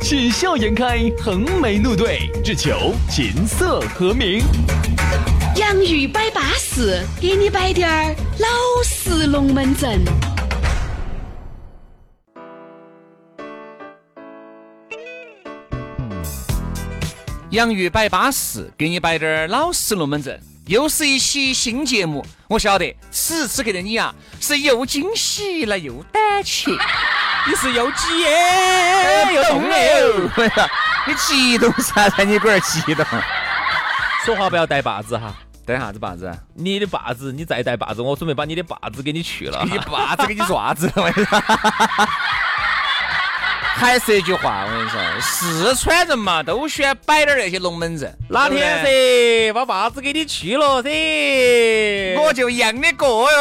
喜笑颜开，横眉怒对，只求琴瑟和鸣。洋芋摆巴士，给你摆点儿老式龙门阵。洋芋摆巴士，给你摆点儿老式龙门阵。又是一期新节目，我晓得此时此刻的你啊，是又惊喜了又胆怯。你是又急耶又动了，你激动啥子？你龟儿激动？说话不要带把子哈，带啥子把子？你的把子，你再带把子，我准备把你的把子给你去了。你把子给你爪子了？还是一句话，我跟你说，四川人嘛，都喜欢摆点那些龙门阵。哪天噻，把把子给你去了噻，我就一样的过哟，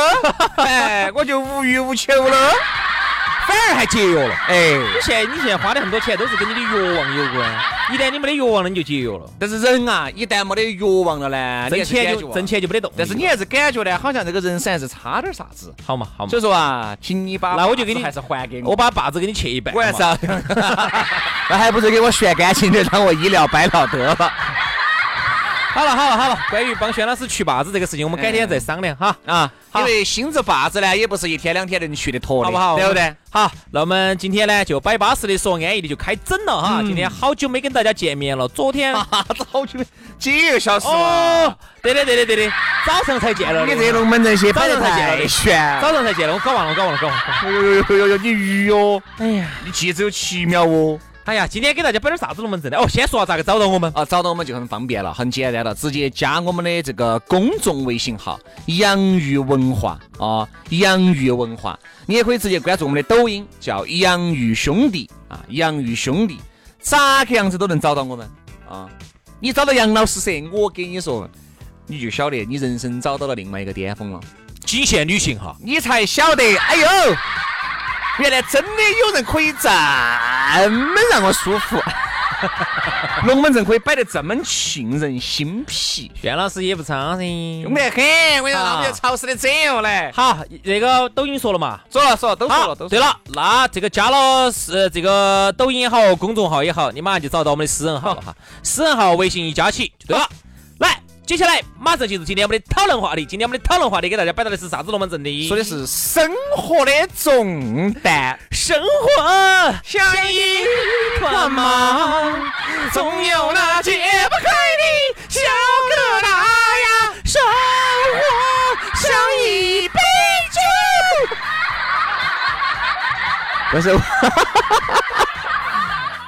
哎，我就无欲无求了。反而还节约了，哎，你现在你现在花的很多钱都是跟你的欲望有关，一旦你没得欲望了，你就节约了。但是人啊，一旦没得欲望了呢，挣钱就挣钱就没得动。但是你还是感觉呢，好像这个人生还是差点啥子，好嘛好嘛。所以说啊，请你把那我就给你还是还给我，我把把子给你切一半。我还是，那还不如给我炫干净的，让我一了百了得了。好了好了好了，关于帮轩老师去坝子这个事情，我们改天再商量哈啊。因为新子坝子呢，也不是一天两天能去的脱的，好不好？对不对？好，那我们今天呢，就摆巴适的说安逸的就开整了哈。今天好久没跟大家见面了，昨天啥 子好久没？几个小时哦，对的对的对的，早上才见了。你这龙门阵些，早上才见了，悬。早上才见了，我搞忘了，搞忘了，搞忘了。哟哟哟哟哟，你鱼哦！哎呀，你记只有七秒哦。哎呀，今天给大家摆点啥子龙门阵呢？哦，先说下咋个找到我们啊？找到我们就很方便了，很简单了，直接加我们的这个公众微信号“洋芋文化”啊，“洋芋文化”。你也可以直接关注我们的抖音，叫“洋芋兄弟”啊，“洋芋兄弟”，咋个样子都能找到我们啊？你找到杨老师噻，我给你说，你就晓得你人生找到了另外一个巅峰了，极限旅行哈，你才晓得，哎呦。原来真的有人可以这么让我舒服，龙门阵可以摆得这么沁人心脾。轩老师也不差噻，凶得很。我跟你说，我们潮湿的整哦来。好，这个抖音说了嘛？说了说了，都说了。都对了，那这个加了是这个抖音也好，公众号也好，你马上就找到我们的私人号了哈。私人号微信一加起就对了。来。接下来马上进入今天我们的讨论话题。今天我们的讨论话题给大家摆到的是啥子龙门阵的？说的是生活的重担。生活像一团麻，总有那解不开的小疙瘩呀。生活像一杯酒。不是，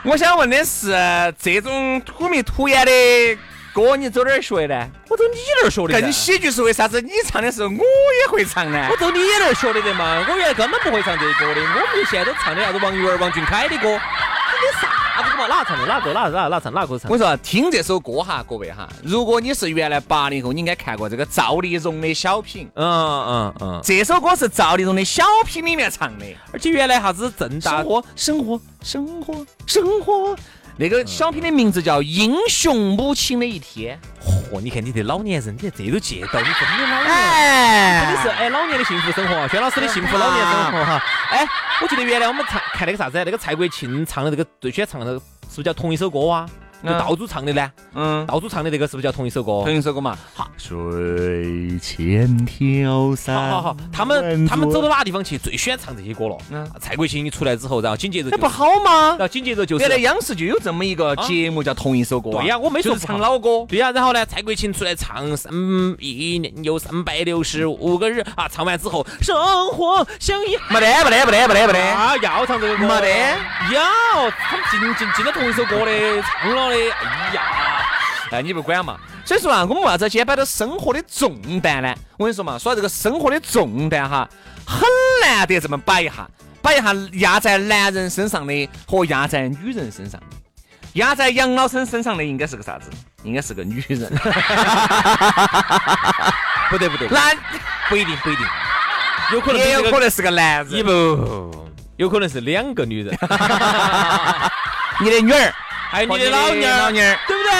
我想问的是，这种土眉土眼的。歌你走哪儿学的呢？我走你那儿学的。更喜剧是为啥子？你唱的时候我也会唱呢？我走你那儿学的的嘛。我原来根本不会唱这歌的，我们现在都唱的啥子王源、王俊凯的歌。你啥子嘛？哪唱的？哪个？哪哪哪唱？哪个唱？我说听这首歌哈，各位哈，如果你是原来八零后，你应该看过这个赵丽蓉的小品。嗯嗯嗯。这首歌是赵丽蓉的小品里面唱的，而且原来啥子正大生活生活生活生活。那个小品的名字叫《英雄母亲的一天》。嚯，你看你这老年人，你看这都借到，你真的老年，真的是哎，老年的幸福生活，薛老师的幸福老年生活哈。哎，我记得原来我们唱看那个啥子，那个蔡国庆唱的这个最喜欢唱的，是不是叫同一首歌啊？道祖唱的呢？嗯，道祖唱的这个是不是叫同一首歌？同一首歌嘛。好，水千条山。好好好，他们他们走到哪个地方去，最喜欢唱这些歌了。嗯，蔡国庆一出来之后，然后紧接着那不好吗？然后紧接着就是原来央视就有这么一个节目叫同一首歌。对呀，我没说唱老歌。对呀，然后呢，蔡国庆出来唱三一年有三百六十五个日啊，唱完之后，生活像一没得没得没得没得没得啊，要唱这个歌没得有他们进进进了同一首歌的唱了。哎呀，哎，你不管嘛？所以说啊，我们为啥子今天摆到生活的重担呢？我跟你说嘛，说到这个生活的重担哈，很难得这么摆一下，摆一下压在男人身上的和压在女人身上。压在杨老师身上的应该是个啥子？应该是个女人。不对不对，男不一定不一定，有可能也有可能能是个男人。你不，有可能是两个女人，你的女儿，还有你的老娘儿，老娘儿，对不对？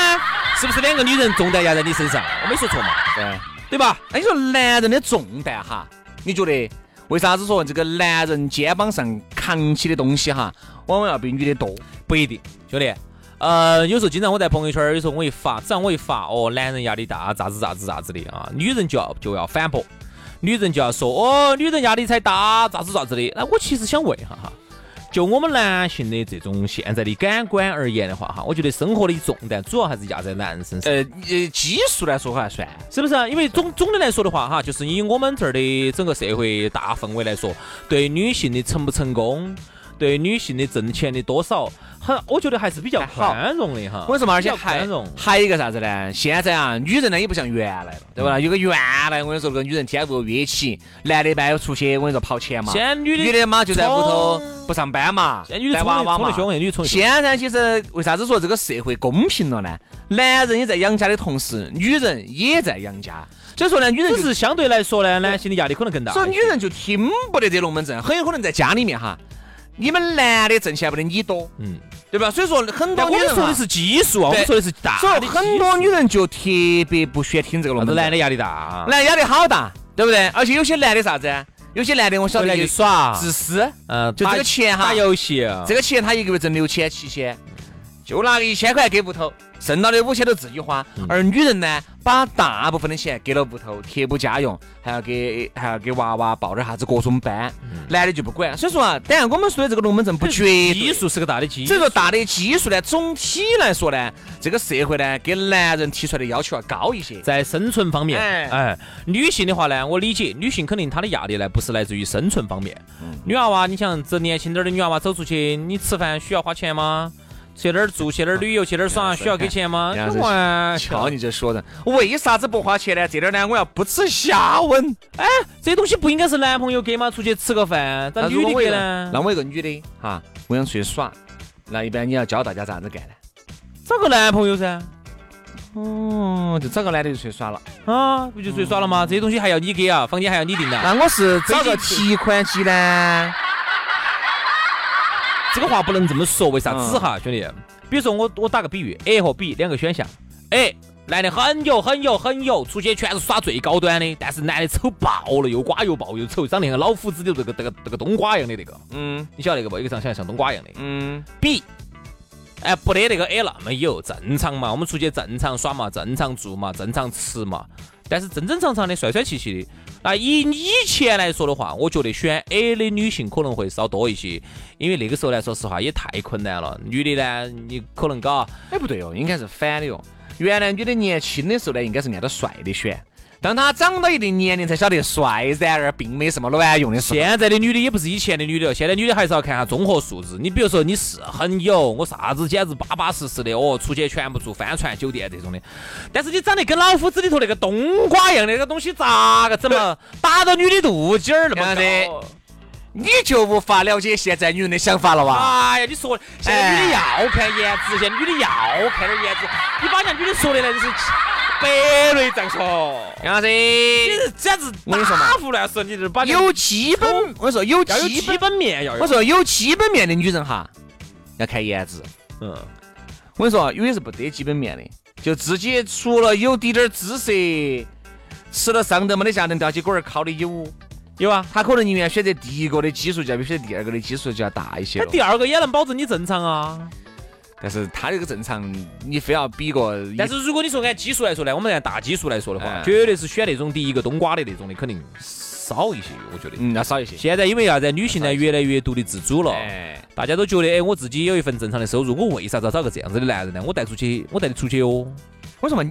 是不是两个女人重担压在你身上？我没说错嘛，对。对吧？那你说男人的重担哈，你觉得为啥子说这个男人肩膀上扛起的东西哈，往往要比女的多？不一定，兄弟。呃，有时候经常我在朋友圈儿，有时候我一发，只要我一发，哦，男人压力大，咋子咋子咋子的啊，女人就要就要反驳，女人就要说，哦，女人压力才大，咋子咋子的。那我其实想问一下哈，就我们男性的这种现在的感官而言的话哈，我觉得生活的重担主要还是压在男人身上。呃，呃，基数来说还算，是不是啊？因为总总的来说的话，哈，就是以我们这儿的整个社会大氛围来说，对女性的成不成功，对女性的挣钱的多少，很，我觉得还是比较好宽容的哈。我跟你说嘛，而且还宽容。还有一个啥子呢？现在啊，女人呢也不像原来了，对吧？有个原来我跟你说，那个女人天不约起，男的嘛要出去，我跟你说跑钱嘛，现在女的女的嘛就在屋头不上班嘛，带娃娃。现在其实为啥子说这个社会公平了呢？男人也在养家的同时，女人也在养家，所以说呢，女人只是相对来说呢，男性的压力可能更大。所以女人就听不得这龙门阵，很有可能在家里面哈，你们男的挣钱不得你多，嗯，对吧？所以说很多我女人哈们说的是基数啊，我们说的是大所以的很多女人就特别不喜欢听这个龙门阵，男的压力大，男压力好大，对不对？而且有些男的啥子？有些男的我晓得就耍，自私，嗯，就这个钱哈打游戏，这个钱他一个月挣六千七千，就拿个一千块给屋头，剩到的五千都自己花。而女人呢，把大部分的钱给了屋头，贴补家用，还要给还要给娃娃报点啥子各种班，男的就不管。所以说啊，当然我们说的这个龙门阵不绝对基数是个大的基数。所以说大的基数呢，总体来说呢，这个社会呢，给男人提出来的要求要高一些。在生存方面，哎哎，女性的话呢，我理解，女性肯定她的压力呢，不是来自于生存方面。嗯女娃娃，你想这年轻点儿的女娃娃走出去，你吃饭需要花钱吗？去哪儿住，去哪儿旅游，去哪儿耍，需要给钱吗？杨老师开玩瞧笑，你这说的，为啥子不花钱呢？这点儿呢，我要不耻下问。哎，这东西不应该是男朋友给吗？出去吃个饭，咋女的给呢？那我一个女的哈，我想出去耍，那一般你要教大家咋子干呢？找个男朋友噻，哦，就找个男的就出去耍了。啊，不就出去耍了吗？这些东西还要你给啊，房间还要你订的。那我是找个提款机呢？这个话不能这么说，为啥嗯子哈，兄弟？比如说我我打个比喻，A 和 B 两个选项，A 男的很油很油很油，出去全是耍最高端的，但是男的丑爆了，又瓜又爆又丑，长得像老虎子里头这个这个这个冬瓜一样的那个，嗯你晓得那个不？一个长相像冬瓜一样的。嗯，B，哎，不得那个 A 那么有，正常嘛，我们出去正常耍嘛，正常住嘛，正常吃嘛，但是正正常常的、帅帅气气的。那以以前来说的话，我觉得选 A 的女性可能会稍多一些，因为那个时候来说实话也太困难了。女的呢，你可能搞哎不对哦，应该是反的哦。原来女的年轻的时候呢，应该是按照帅的选，当他长到一定年龄才晓得帅，然而并没什么卵用的时候。现在的女的也不是以前的女的了，现在女的还是要看下综合素质。你比如说你是很有，我啥子简直巴巴适适的哦，出去全部住帆船酒店这种的。但是你长得跟老夫子里头那个冬瓜一样的那个东西，咋个整嘛？打到女的肚脐儿那么对高？你就无法了解现在女人的想法了哇？哎呀，你说现在女的要看颜值，现在女的要看点颜值。你把人家女的说的那就是白内障说，杨老师，你是简直我跟你说嘛打胡乱说，你这把有基本，我跟你说有基本，面要有。我说有基本面的女人哈，要看颜值。嗯。我跟你说，有些是不得基本面的，就自己除了有滴点儿姿色，吃了上顿没得下顿吊起锅儿烤的有。有啊，他可能宁愿选择第一个的基数就要比选择第二个的基数就要大一些了。那第二个也能保证你正常啊。但是他这个正常，你非要比个，但是如果你说按基数来说呢，我们按大基数来说的话，哎绝对是选那种第一个冬瓜的那种的，肯定少一些，我觉得。嗯要少一些。现在因为啥子？女性呢越来越独立自主了，哎，大家都觉得，哎，我自己有一份正常的收入，我为啥子要找个这样子的男人呢？我带出去，我带你出去哦。为什么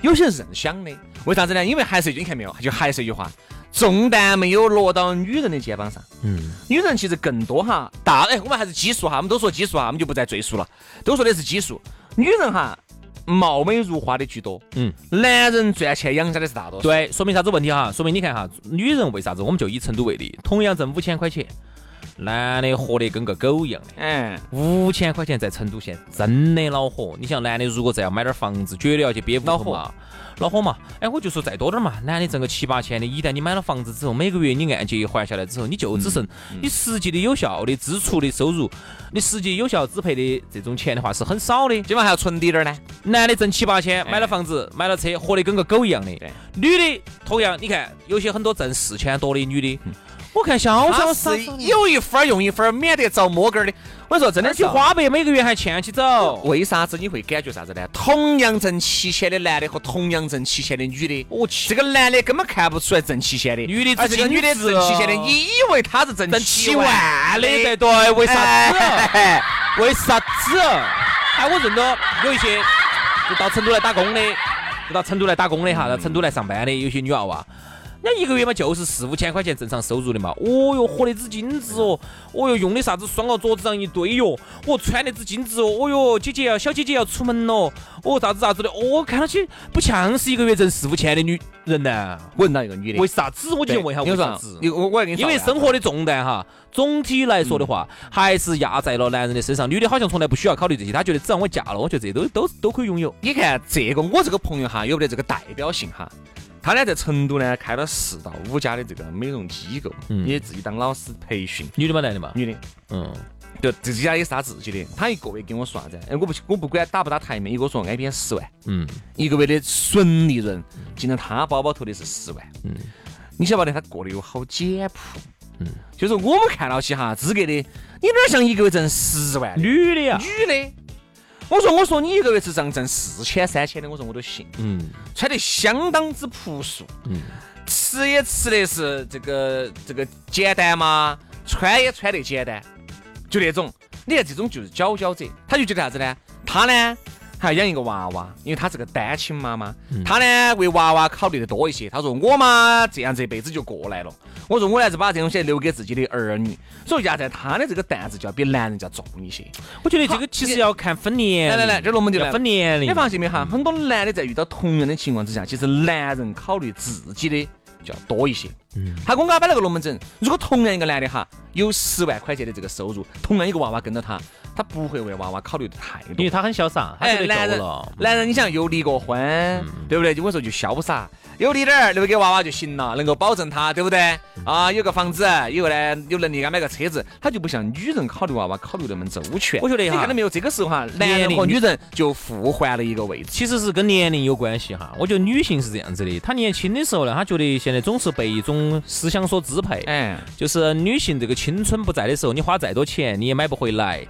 有些人是这样想的？为啥子呢？因为还是一句你看没有，就还是一句话，重担没有落到女人的肩膀上。嗯，女人其实更多哈，大哎，我们还是基数哈，我们都说基数哈，我们就不再赘述了，都说的是基数。女人哈，貌美如花的居多，嗯，男人赚钱养家的是大多数。对，说明啥子问题哈？说明你看哈，女人为啥子？我们就以成都为例，同样挣五千块钱，男的活得跟个狗一样的。嗯，五千块钱在成都县真的恼火。你像男的，如果再要买点房子，绝对要去憋屋头嘛，恼火嘛。哎，我就说再多点嘛，男的挣个七八千的，一旦你买了房子之后，每个月你按揭一还下来之后，你就只剩你实际的有效的支出的收入，你实际有效支配的这种钱的话是很少的，基本上还要存滴点儿呢。男的挣七八千，买了房子，买了车，活得跟个狗一样的。女的同样，你看有些很多挣四千多的女的。我看潇潇是有一分用一分，免得遭摸根儿的。我说真的是花呗每个月还欠起走。为啥子你会感觉啥子呢？同样挣七千的男的和同样挣七千的女的，我去，这个男的根本看不出来挣七千的，女的而这个女的挣七千的，你以为他是挣七万的？对对，为啥子？为啥子？哎，我认得有一些就到成都来打工的，就到成都来打工的哈，到成都来上班的有些女娃娃。人家一个月嘛就是四五千块钱正常收入的嘛，哦哟，活得之精致哦，哦哟，用的啥子双哦，桌子上一堆哟，哦，穿的之精致哦，哦哟，姐姐要小姐姐要出门喽，哦，啥子啥子的，哦，看上去不像是一个月挣四五千的女人呢。问到一个女的，为啥子？我就问一下为啥子？我我要跟你因为生活的重担哈，总体来说的话，还是压在了男人的身上。女的好像从来不需要考虑这些，她觉得只要我嫁了，我觉得这都都都可以拥有。你看这个，我这个朋友哈，有没得这个代表性哈？他呢，在成都呢开了四到五家的这个美容机构，也自己当老师培训。女的吗？男的嘛？女的。嗯，就这家也是他自己的。他一个月给我说啥子？哎，我不我不管打不打台面，一个说挨边十万。嗯。一个月的纯利润进了他包包头的是十万。嗯。你晓不晓得他过得有好简朴？嗯。就是我们看到起哈，资格的，你哪像一个月挣十万？女的呀。女的。我说我说你一个月是挣挣四千三千的，我说我都信。嗯，穿得相当之朴素。嗯，吃也吃的是这个这个简单嘛，穿也穿得简单，就那种。你看这种就是佼佼者，他就觉得啥子呢？他呢？还要养一个娃娃，因为她是个单亲妈妈，她呢为娃娃考虑的多一些。她说我嘛这样这辈子就过来了。我说我还是把这东西留给自己的儿女。所以压在她的这个担子就要比男人要重一些。我觉得这个其实要看分年。来来来，这龙门就来分年龄。你发现没哈？很多男的在遇到同样的情况之下，其实男人考虑自己的就要多一些。嗯。他给我安排了个龙门阵。如果同样一个男的哈有十万块钱的这个收入，同样一个娃娃跟着他。他不会为娃娃考虑的太多，因为他很潇洒。他哎，男人，男人，你想又离过婚，对不对？就我说就潇洒，有离点儿留给娃娃就行了，能够保证他，对不对？啊，有个房子，以后呢有能力给他买个车子，他就不像女人考虑娃娃考虑那么周全。我觉得哈，你看到没有？这个时候哈，男人和女人就互换了一个位置，其实是跟年龄有关系哈。我觉得女性是这样子的，她年轻的时候呢，她觉得现在总是被一种思想所支配，哎，就是女性这个青春不在的时候，你花再多钱你也买不回来。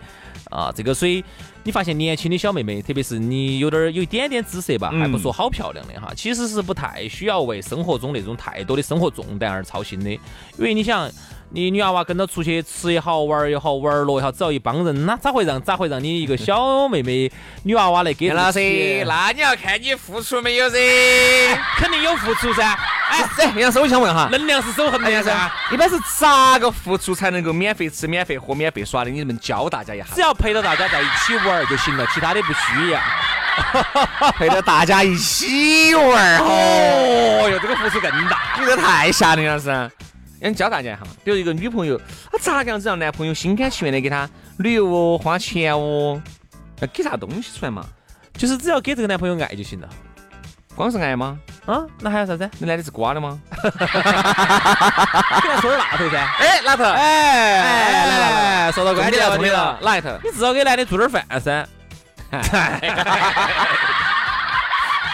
啊，这个所以你发现年轻的小妹妹，特别是你有点有一点点姿色吧，还不说好漂亮的哈，其实是不太需要为生活中那种太多的生活重担而操心的，因为你想。你女娃娃跟着出去吃也好，玩也好，玩乐也好，只要一帮人，那咋会让咋会让你一个小妹妹 女娃娃来给老师？那你要看你付出没有噻，肯定有付出噻。哎，杨师，我想问哈，能量是守恒的噻。一般是咋个付出才能够免费吃、免费喝、免费耍的？你们教大家一下。只要陪着大家在一起玩就行了，其他的不需要。陪着大家一起玩哦哟，这个付出更大，你这太吓人了是。先教大家哈，比如一个女朋友，她咋个样子让男朋友心甘情愿的给她旅游哦、花钱哦？要给啥东西出来嘛？就是只要给这个男朋友爱就行了。光是爱吗？啊，那还有啥子？你男的是瓜的吗？给他说点那头噻。哎，那头。哎哎，来来来，说到关键了，重点了，哪一头？你至少给男的做点饭噻。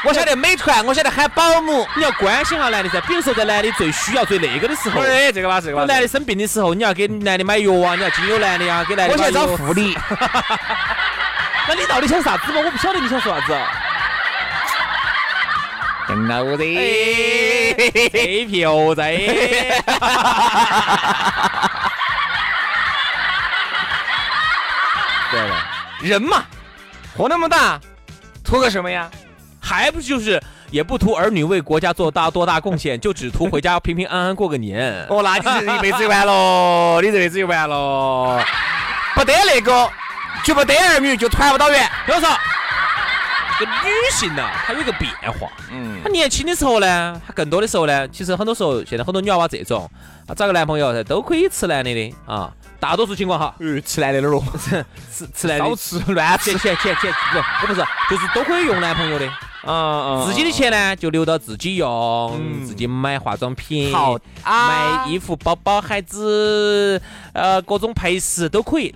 我晓得美团，我晓得喊保姆，你要关心下男的噻。比如说在男的最需要、最那个的时候，哎，这个吧，这个吧。男的生病的时候，你要给男的买药啊，你要经由男的啊，给男的。我想找护理。那你到底想啥子嘛？我不晓得你想说啥子。老子吹票子。对了，人嘛，活那么大，图个什么呀？还不就是也不图儿女为国家做大多大贡献，就只图回家平平安安过个年。哦，那你这一辈子就完了，你这辈子就完了。不得那个，就不得儿女，就团不到圆。听我说，这个女性呢，她有一个变化。嗯，她年轻的时候呢，她更多的时候呢，其实很多时候，现在很多女娃娃这种，啊，找个男朋友都可以吃男的的啊。大多数情况哈，嗯吃男的哪儿咯？吃吃男的，少吃乱吃，钱钱钱不，我不是，就是都可以用男朋友的。啊啊！自己的钱呢，就留到自己用，自己买化妆品，好，买衣服、包包、孩子，呃，各种配饰都可以。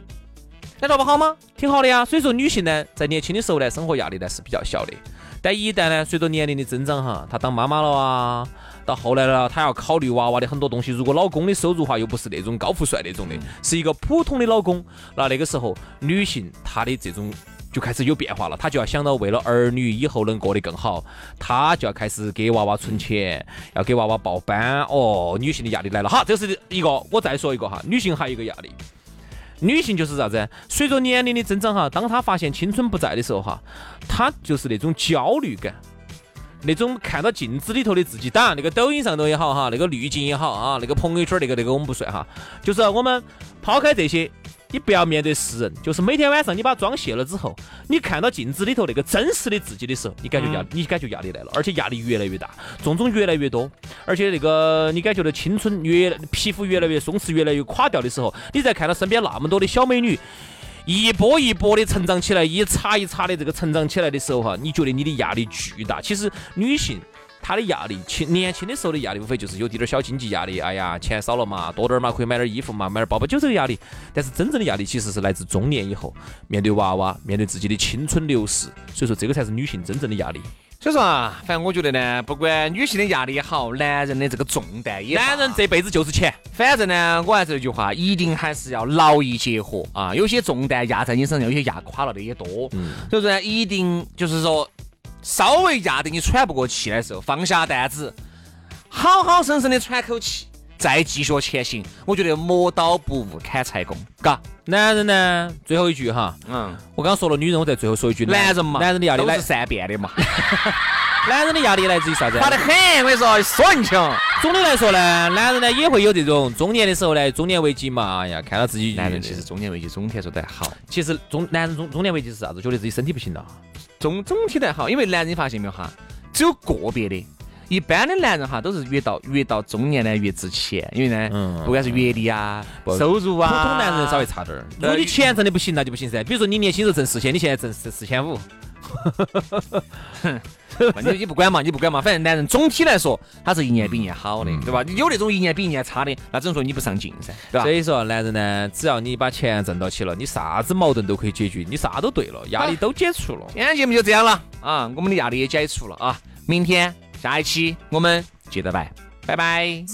难道不好吗？挺好的呀。所以说，女性呢，在年轻的时候呢，生活压力呢是比较小的。但一旦呢，随着年龄的增长哈，她当妈妈了啊，到后来了，她要考虑娃娃的很多东西。如果老公的收入哈又不是那种高富帅那种的，是一个普通的老公，那那个时候女性她的这种。就开始有变化了，他就要想到为了儿女以后能过得更好，他就要开始给娃娃存钱，要给娃娃报班。哦，女性的压力来了。好，这是一个。我再说一个哈，女性还有一个压力，女性就是啥子？随着年龄的增长哈，当她发现青春不在的时候哈，她就是那种焦虑感，那种看到镜子里头的自己，当然那个抖音上头也好哈，那个滤镜也好啊，那个朋友圈那个那个我们不算哈，就是我们抛开这些。你不要面对世人，就是每天晚上你把妆卸了之后，你看到镜子里头那个真实的自己的时候，你感觉压，你感觉压力来了，而且压力越来越大，种种越来越多，而且那个你感觉到青春越皮肤越来越松弛，越来越垮掉的时候，你再看到身边那么多的小美女，一波一波的成长起来，一茬一茬的这个成长起来的时候哈，你觉得你的压力巨大。其实女性。他的压力，轻年轻的时候的压力，无非就是有滴点小经济压力。哎呀，钱少了嘛，多点儿嘛，可以买点衣服嘛，买点包包，就这个压力。但是真正的压力，其实是来自中年以后，面对娃娃，面对自己的青春流逝。所以说，这个才是女性真正的压力。所以说啊，反正我觉得呢，不管女性的压力也好，男人的这个重担也，男人这辈子就是钱。反正呢，我还是那句话，一定还是要劳逸结合啊。有些重担压在你身上，有些压垮了的也多。嗯。所以说呢，一定就是说。稍微压得你喘不过气的时候，放下担子，好好生生的喘口气，再继续前行。我觉得磨刀不误砍柴工，嘎。男人呢，最后一句哈，嗯，我刚刚说了女人，我在最后说一句，男人嘛，男人的压力都是善变的嘛。男人的压力来自于啥子？大得很，我跟你说，说人情。总的来说呢，男人呢也会有这种中年的时候呢，中年危机嘛。哎呀，看到自己男人其实中年危机总体来说都还好。其实中男人中中年危机是啥子？觉得自己身体不行了。总总体还好，因为男人你发现没有哈，只有个别的，一般的男人哈都是越到越到中年呢越值钱，因为呢，不管是阅历啊、收入啊，普通男人稍微差点儿。如果你钱挣的不行，那就不行噻。比如说你年轻时候挣四千，你现在挣四四千五。你你不管嘛，你不管嘛，反正男人总体来说，他是一年比一年好的，对吧？你有那种一年比一年差的，那只能说你不上进噻，对吧？所以说，男人呢，只要你把钱挣到起了，你啥子矛盾都可以解决，你啥都对了，压力都解除了。今天节目就这样了啊，我们的压力也解除了啊，明天下一期我们接着拜，拜拜。